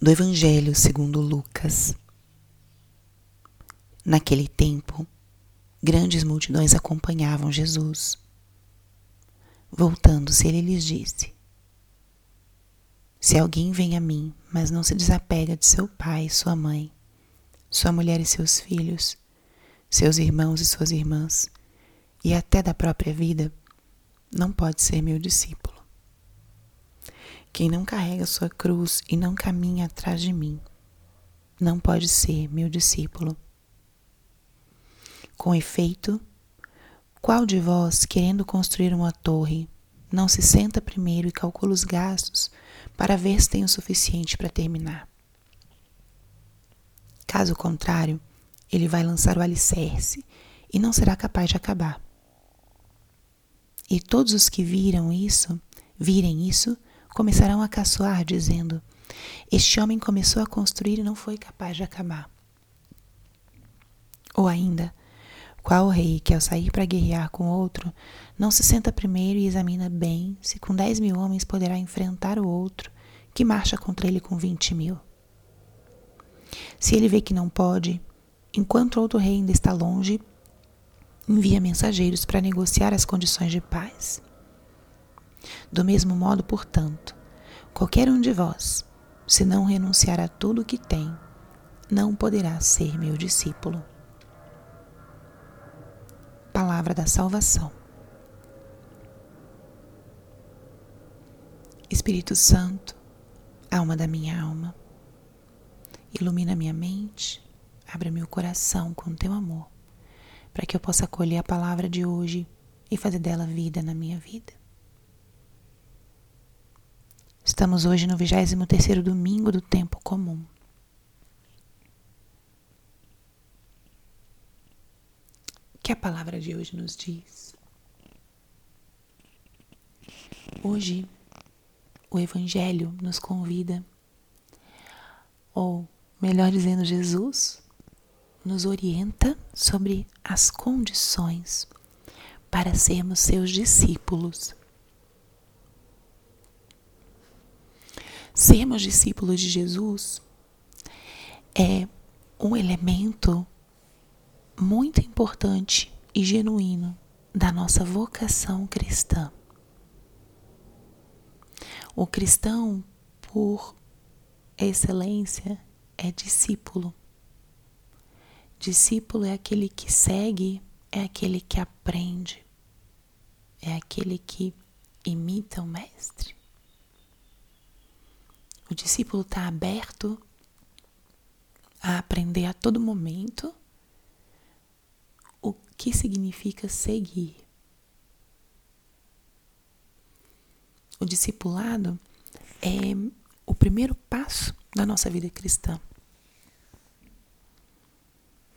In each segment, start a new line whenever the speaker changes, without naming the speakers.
do Evangelho segundo Lucas. Naquele tempo, grandes multidões acompanhavam Jesus. Voltando-se, ele lhes disse: Se alguém vem a mim, mas não se desapega de seu pai, sua mãe, sua mulher e seus filhos, seus irmãos e suas irmãs, e até da própria vida, não pode ser meu discípulo. Quem não carrega sua cruz e não caminha atrás de mim, não pode ser meu discípulo. Com efeito, qual de vós, querendo construir uma torre, não se senta primeiro e calcula os gastos para ver se tem o suficiente para terminar? Caso contrário, ele vai lançar o alicerce e não será capaz de acabar. E todos os que viram isso, virem isso, começarão a caçoar, dizendo: Este homem começou a construir e não foi capaz de acabar. Ou ainda, qual rei que ao sair para guerrear com outro, não se senta primeiro e examina bem se com dez mil homens poderá enfrentar o outro que marcha contra ele com vinte mil? Se ele vê que não pode, enquanto outro rei ainda está longe, envia mensageiros para negociar as condições de paz. Do mesmo modo, portanto, qualquer um de vós, se não renunciar a tudo o que tem, não poderá ser meu discípulo. Palavra da salvação. Espírito Santo, alma da minha alma, ilumina minha mente, abra meu coração com teu amor, para que eu possa acolher a palavra de hoje e fazer dela vida na minha vida. Estamos hoje no 23º domingo do tempo comum. O que a palavra de hoje nos diz? Hoje, o Evangelho nos convida, ou melhor dizendo, Jesus nos orienta sobre as condições para sermos seus discípulos. Sermos discípulos de Jesus é um elemento muito importante e genuíno da nossa vocação cristã. O cristão, por excelência, é discípulo. Discípulo é aquele que segue, é aquele que aprende, é aquele que imita o Mestre. O discípulo está aberto a aprender a todo momento o que significa seguir. O discipulado é o primeiro passo da nossa vida cristã.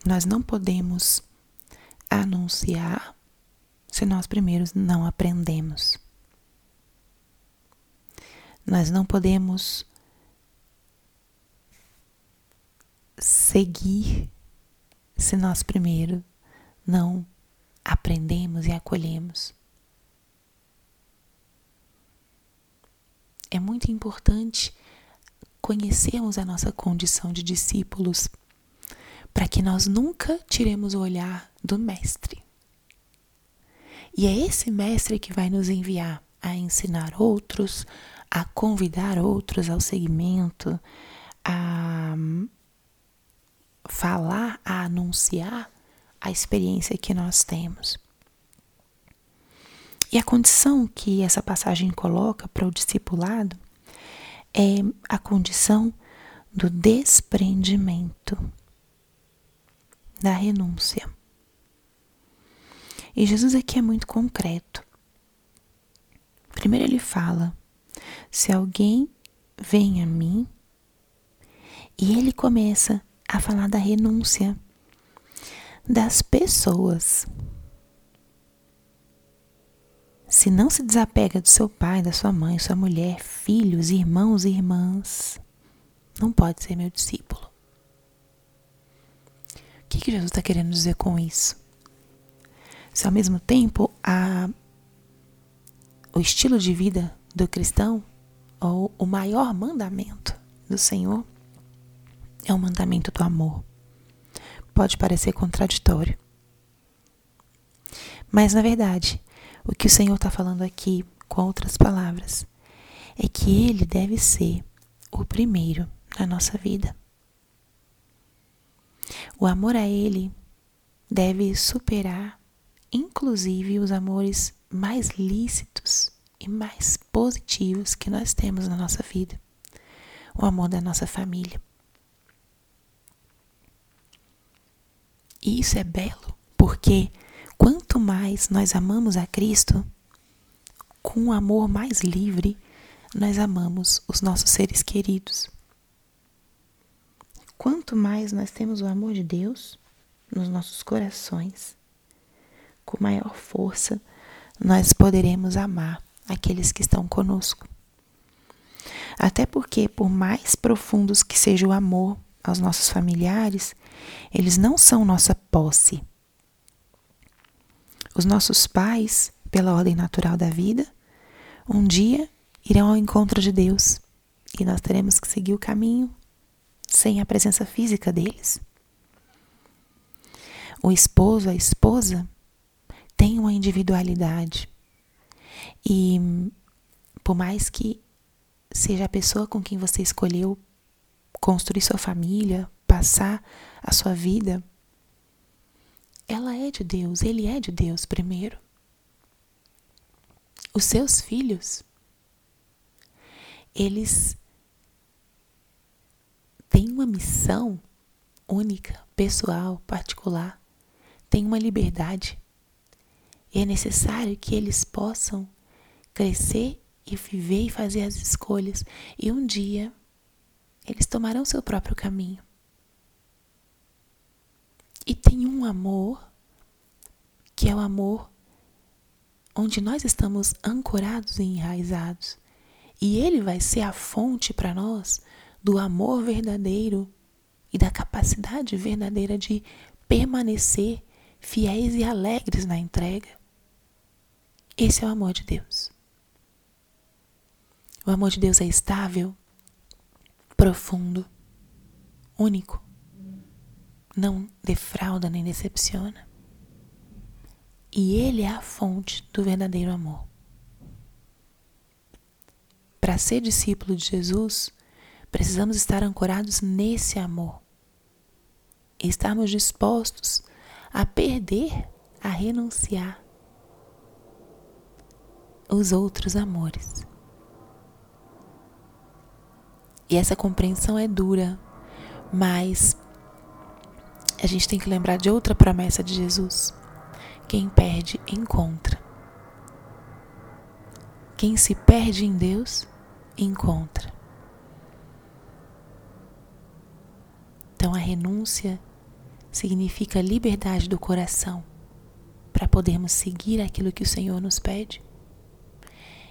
Nós não podemos anunciar se nós primeiros não aprendemos. Nós não podemos seguir se nós primeiro não aprendemos e acolhemos. É muito importante conhecermos a nossa condição de discípulos para que nós nunca tiremos o olhar do Mestre. E é esse Mestre que vai nos enviar a ensinar outros, a convidar outros ao segmento, a falar, a anunciar a experiência que nós temos. E a condição que essa passagem coloca para o discipulado é a condição do desprendimento, da renúncia. E Jesus aqui é muito concreto. Primeiro ele fala: se alguém vem a mim, e ele começa a falar da renúncia das pessoas. Se não se desapega do seu pai, da sua mãe, sua mulher, filhos, irmãos e irmãs, não pode ser meu discípulo. O que, que Jesus está querendo dizer com isso? Se ao mesmo tempo a, o estilo de vida do cristão, ou o maior mandamento do Senhor, é o mandamento do amor. Pode parecer contraditório. Mas, na verdade, o que o Senhor está falando aqui, com outras palavras, é que Ele deve ser o primeiro na nossa vida. O amor a Ele deve superar, inclusive, os amores mais lícitos e mais positivos que nós temos na nossa vida. O amor da nossa família. E isso é belo, porque quanto mais nós amamos a Cristo, com um amor mais livre, nós amamos os nossos seres queridos. Quanto mais nós temos o amor de Deus nos nossos corações, com maior força nós poderemos amar aqueles que estão conosco. Até porque, por mais profundos que seja o amor aos nossos familiares, eles não são nossa posse. Os nossos pais, pela ordem natural da vida, um dia irão ao encontro de Deus e nós teremos que seguir o caminho sem a presença física deles. O esposo, a esposa, tem uma individualidade. E por mais que seja a pessoa com quem você escolheu construir sua família, passar a sua vida, ela é de Deus, ele é de Deus primeiro. Os seus filhos, eles têm uma missão única, pessoal, particular, têm uma liberdade. E é necessário que eles possam crescer e viver e fazer as escolhas. E um dia eles tomarão seu próprio caminho. E tem um amor que é o amor onde nós estamos ancorados e enraizados. E ele vai ser a fonte para nós do amor verdadeiro e da capacidade verdadeira de permanecer fiéis e alegres na entrega. Esse é o amor de Deus. O amor de Deus é estável, profundo, único. Não defrauda nem decepciona. E ele é a fonte do verdadeiro amor. Para ser discípulo de Jesus, precisamos estar ancorados nesse amor. Estarmos dispostos a perder, a renunciar os outros amores. E essa compreensão é dura, mas a gente tem que lembrar de outra promessa de Jesus: quem perde, encontra. Quem se perde em Deus, encontra. Então a renúncia significa liberdade do coração para podermos seguir aquilo que o Senhor nos pede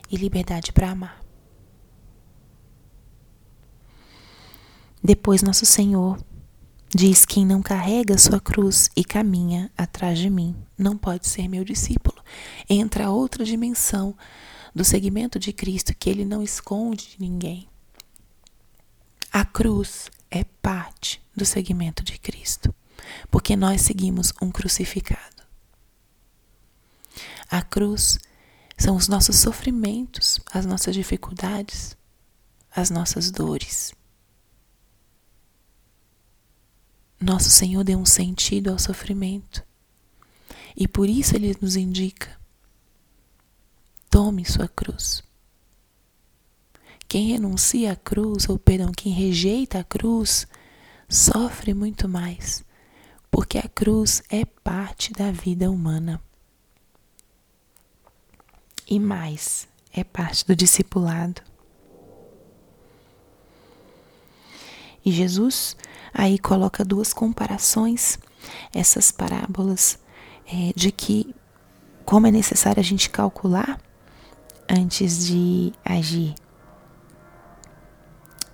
e liberdade para amar. Depois, nosso Senhor diz: Quem não carrega sua cruz e caminha atrás de mim não pode ser meu discípulo. Entra outra dimensão do segmento de Cristo que ele não esconde de ninguém. A cruz é parte do segmento de Cristo, porque nós seguimos um crucificado. A cruz são os nossos sofrimentos, as nossas dificuldades, as nossas dores. Nosso Senhor deu um sentido ao sofrimento. E por isso ele nos indica: tome sua cruz. Quem renuncia à cruz, ou perdão, quem rejeita a cruz, sofre muito mais, porque a cruz é parte da vida humana. E mais, é parte do discipulado. E Jesus aí coloca duas comparações, essas parábolas, é, de que como é necessário a gente calcular antes de agir.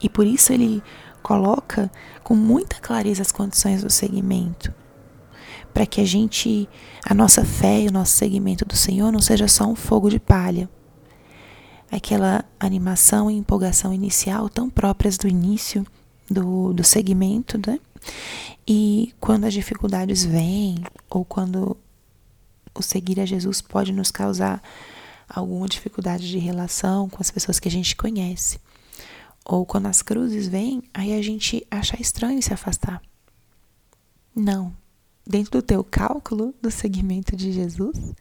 E por isso ele coloca com muita clareza as condições do segmento, para que a gente, a nossa fé e o nosso segmento do Senhor não seja só um fogo de palha, aquela animação e empolgação inicial tão próprias do início do, do segmento, né? E quando as dificuldades vêm, ou quando o seguir a Jesus pode nos causar alguma dificuldade de relação com as pessoas que a gente conhece. Ou quando as cruzes vêm, aí a gente acha estranho se afastar. Não. Dentro do teu cálculo do seguimento de Jesus,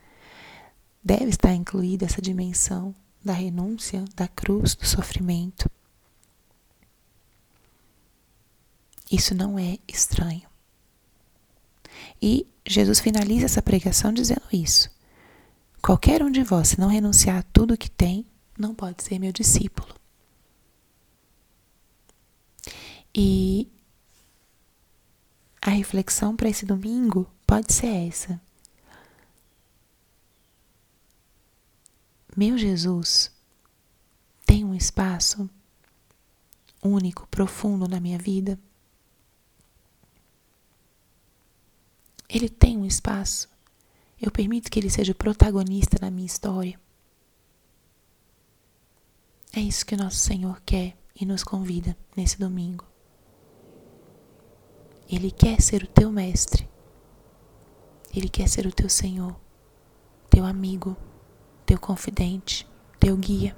deve estar incluída essa dimensão da renúncia, da cruz, do sofrimento. Isso não é estranho. E Jesus finaliza essa pregação dizendo isso. Qualquer um de vós, se não renunciar a tudo que tem, não pode ser meu discípulo. E a reflexão para esse domingo pode ser essa. Meu Jesus tem um espaço único, profundo na minha vida? Ele tem um espaço. Eu permito que ele seja o protagonista na minha história. É isso que nosso Senhor quer e nos convida nesse domingo. Ele quer ser o teu mestre. Ele quer ser o teu Senhor, teu amigo, teu confidente, teu guia.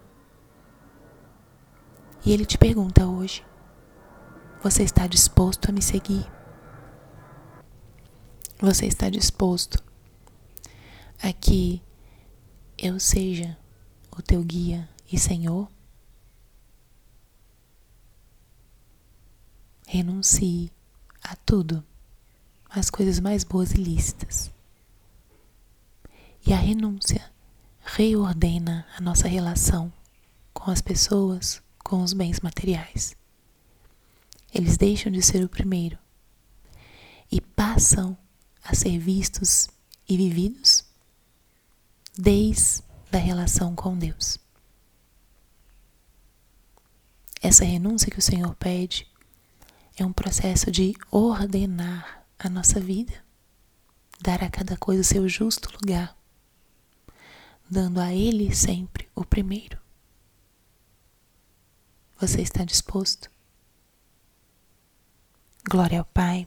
E ele te pergunta hoje: Você está disposto a me seguir? Você está disposto a que eu seja o teu guia e Senhor? Renuncie a tudo, as coisas mais boas e lícitas. E a renúncia reordena a nossa relação com as pessoas, com os bens materiais. Eles deixam de ser o primeiro e passam a ser vistos e vividos desde a relação com Deus. Essa renúncia que o Senhor pede é um processo de ordenar a nossa vida, dar a cada coisa o seu justo lugar, dando a Ele sempre o primeiro. Você está disposto? Glória ao Pai